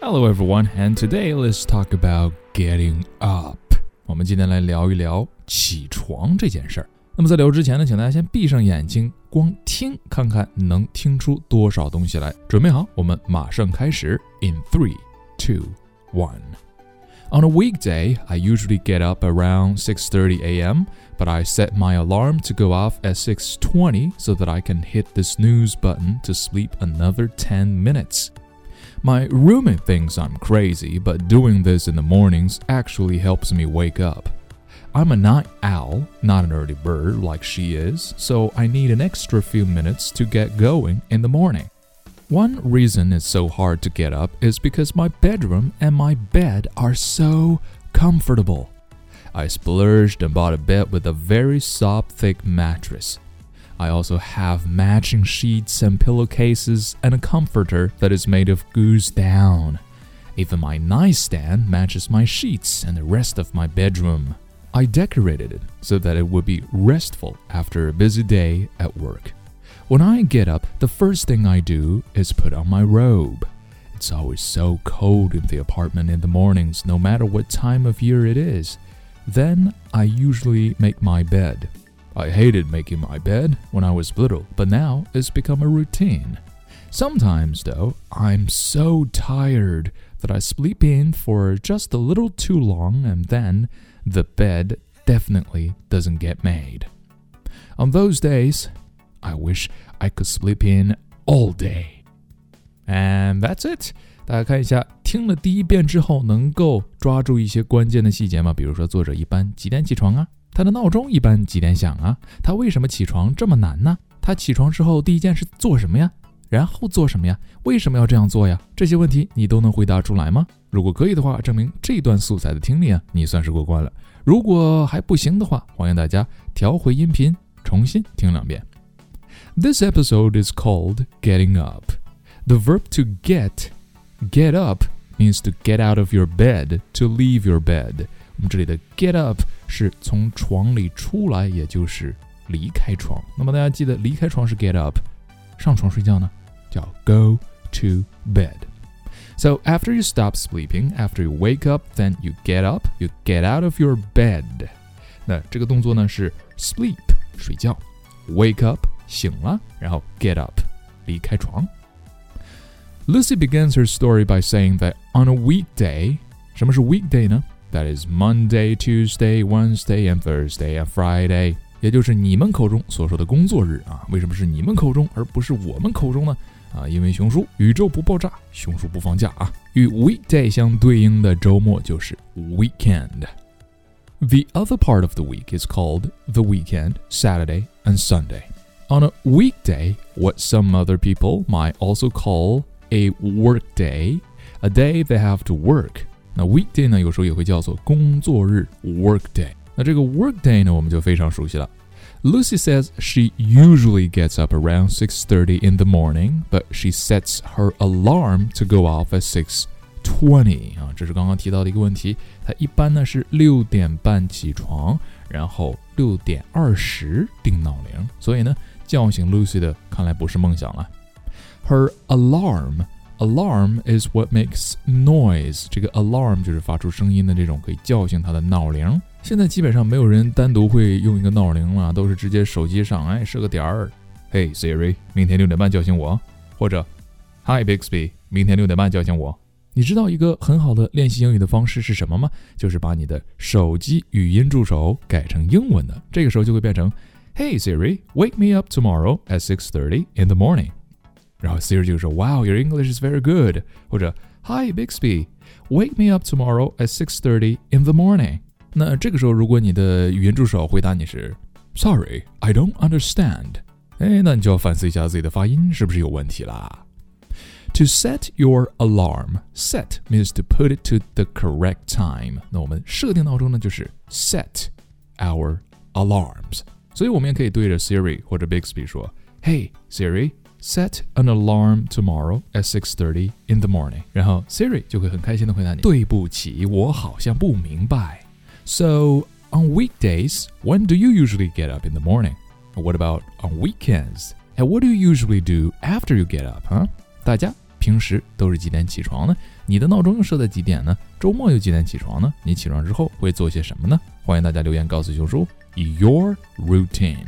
Hello everyone, and today let's talk about getting up. 我们今天来聊一聊起床这件事儿。那么在聊之前呢，请大家先闭上眼睛，光听，看看能听出多少东西来。准备好，我们马上开始。In three, two, one. On a weekday, I usually get up around 6:30 a.m., but I set my alarm to go off at 6:20 so that I can hit the snooze button to sleep another 10 minutes. My roommate thinks I'm crazy, but doing this in the mornings actually helps me wake up. I'm a night owl, not an early bird like she is, so I need an extra few minutes to get going in the morning. One reason it's so hard to get up is because my bedroom and my bed are so comfortable. I splurged and bought a bed with a very soft, thick mattress. I also have matching sheets and pillowcases and a comforter that is made of goose down. Even my nightstand matches my sheets and the rest of my bedroom. I decorated it so that it would be restful after a busy day at work. When I get up, the first thing I do is put on my robe. It's always so cold in the apartment in the mornings, no matter what time of year it is. Then I usually make my bed. I hated making my bed when I was little, but now it's become a routine. Sometimes, though, I'm so tired that I sleep in for just a little too long and then the bed definitely doesn't get made. On those days, I wish I could sleep in all day. And that's it. 大家看一下，听了第一遍之后，能够抓住一些关键的细节吗？比如说，作者一般几点起床啊？ 他的闹钟一般几点响啊？他为什么起床这么难呢？他起床之后第一件事做什么呀？然后做什么呀？为什么要这样做呀？这些问题你都能回答出来吗？如果可以的话，证明这段素材的听力啊，你算是过关了。如果还不行的话，欢迎大家调回音频，重新听两遍。This episode is called Getting Up. The verb to get, get up means to get out of your bed, to leave your bed. 我们这里的 get up 是从床里出来，也就是离开床。那么大家记得离开床是 get up，上床睡觉呢叫 go to bed. So after you stop sleeping, after you wake up, then you get up, you get out of your bed. 那这个动作呢是 sleep 睡觉，wake up 醒了，然后 get up 离开床。Lucy begins her story by saying that on a weekday，什么是 weekday 呢 ？That is Monday, Tuesday, Wednesday, and Thursday and Friday，也就是你们口中所说的工作日啊。为什么是你们口中而不是我们口中呢？啊，因为熊叔宇宙不爆炸，熊叔不放假啊。与 weekday 相对应的周末就是 weekend。The other part of the week is called the weekend, Saturday and Sunday. On a weekday, what some other people might also call a work day, a day they have to work. 那 weekday 呢，有时候也会叫做工作日 work day。那这个 work day 呢，我们就非常熟悉了。Lucy says she usually gets up around 6:30 in the morning, but she sets her alarm to go off at 6:20. 啊，这是刚刚提到的一个问题。她一般呢是六点半起床，然后六点二十定闹铃。所以呢，叫醒 Lucy 的看来不是梦想了。Her alarm alarm is what makes noise。这个 alarm 就是发出声音的这种可以叫醒它的闹铃。现在基本上没有人单独会用一个闹铃了，都是直接手机上哎设个点儿。Hey Siri，明天六点半叫醒我，或者 Hi Bixby，明天六点半叫醒我。你知道一个很好的练习英语的方式是什么吗？就是把你的手机语音助手改成英文的，这个时候就会变成 Hey Siri，wake me up tomorrow at six thirty in the morning。然后 Siri 就说 Wow your English is very good，或者 Hi Bixby，wake me up tomorrow at six thirty in the morning。那这个时候，如果你的语音助手回答你是 “Sorry, I don't understand”，哎，那你就要反思一下自己的发音是不是有问题啦。To set your alarm, set means to put it to the correct time。那我们设定闹钟呢，就是 set our alarms。所以我们也可以对着 Siri 或者 Bixby 说：“Hey Siri, set an alarm tomorrow at six thirty in the morning。”然后 Siri 就会很开心的回答你：“对不起，我好像不明白。” So, on weekdays, when do you usually get up in the morning? What about on weekends? And what do you usually do after you get up, huh? 大家 平时都是几点起床呢？你的闹钟又设在几点呢？周末又几点起床呢？你起床之后会做些什么呢？欢迎大家留言告诉熊叔，your routine。